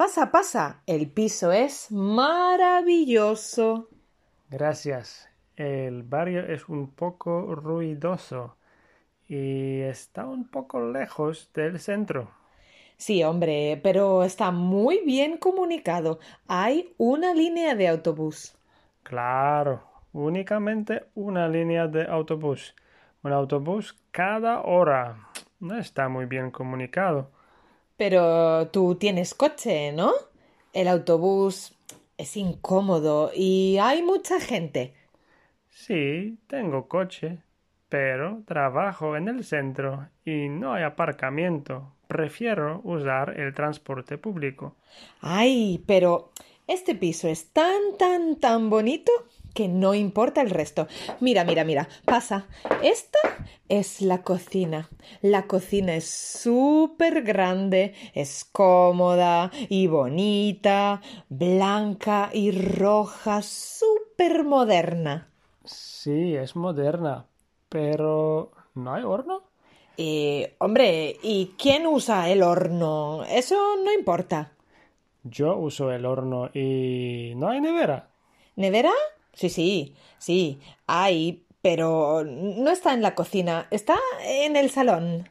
Pasa, pasa. El piso es maravilloso. Gracias. El barrio es un poco ruidoso y está un poco lejos del centro. Sí, hombre, pero está muy bien comunicado. Hay una línea de autobús. Claro, únicamente una línea de autobús. Un autobús cada hora. No está muy bien comunicado. Pero tú tienes coche, ¿no? El autobús es incómodo y hay mucha gente. Sí, tengo coche, pero trabajo en el centro y no hay aparcamiento. Prefiero usar el transporte público. Ay, pero este piso es tan, tan, tan bonito que no importa el resto. Mira, mira, mira, pasa. Esta es la cocina. La cocina es súper grande, es cómoda y bonita, blanca y roja, súper moderna. Sí, es moderna, pero ¿no hay horno? Y, hombre, ¿y quién usa el horno? Eso no importa. Yo uso el horno y no hay nevera. ¿Nevera? Sí, sí, sí, hay, pero no está en la cocina, está en el salón.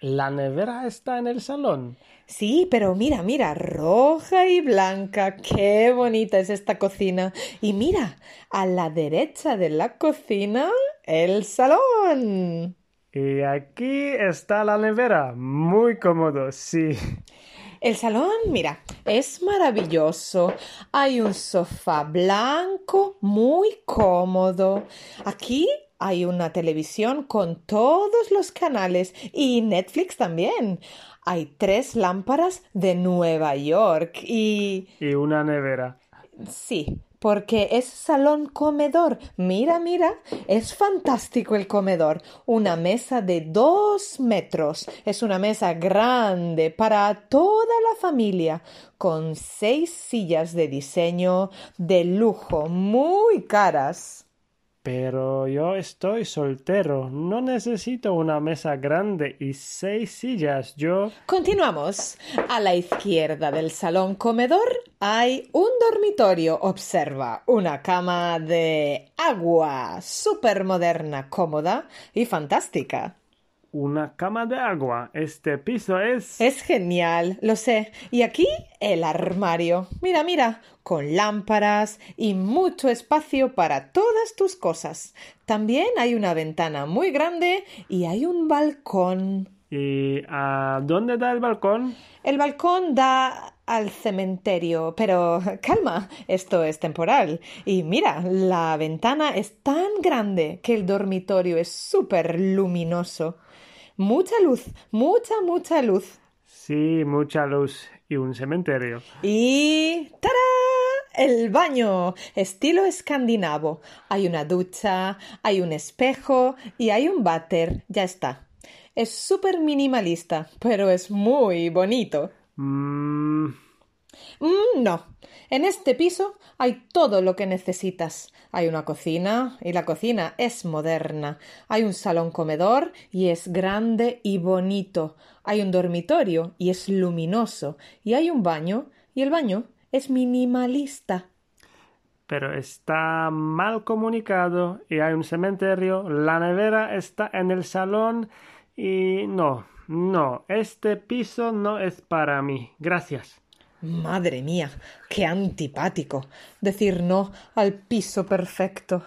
¿La nevera está en el salón? Sí, pero mira, mira, roja y blanca, qué bonita es esta cocina. Y mira, a la derecha de la cocina, el salón. Y aquí está la nevera, muy cómodo, sí. El salón, mira, es maravilloso. Hay un sofá blanco muy cómodo. Aquí hay una televisión con todos los canales y Netflix también. Hay tres lámparas de Nueva York y... Y una nevera. Sí, porque es salón comedor. Mira, mira, es fantástico el comedor. Una mesa de dos metros. Es una mesa grande para toda la familia, con seis sillas de diseño de lujo muy caras. Pero yo estoy soltero, no necesito una mesa grande y seis sillas. Yo. Continuamos. A la izquierda del salón comedor hay un dormitorio. Observa una cama de agua, súper moderna, cómoda y fantástica. Una cama de agua. Este piso es. Es genial, lo sé. Y aquí el armario. Mira, mira, con lámparas y mucho espacio para todas tus cosas. También hay una ventana muy grande y hay un balcón. ¿Y a dónde da el balcón? El balcón da al cementerio, pero calma, esto es temporal. Y mira, la ventana es tan grande que el dormitorio es súper luminoso. Mucha luz, mucha, mucha luz. Sí, mucha luz y un cementerio. Y ¡tará! El baño, estilo escandinavo. Hay una ducha, hay un espejo y hay un váter. Ya está. Es súper minimalista, pero es muy bonito. Mm, Mm, no. En este piso hay todo lo que necesitas. Hay una cocina y la cocina es moderna. Hay un salón comedor y es grande y bonito. Hay un dormitorio y es luminoso. Y hay un baño y el baño es minimalista. pero está mal comunicado y hay un cementerio. La nevera está en el salón y no, no, este piso no es para mí. Gracias. Madre mía, qué antipático decir no al piso perfecto.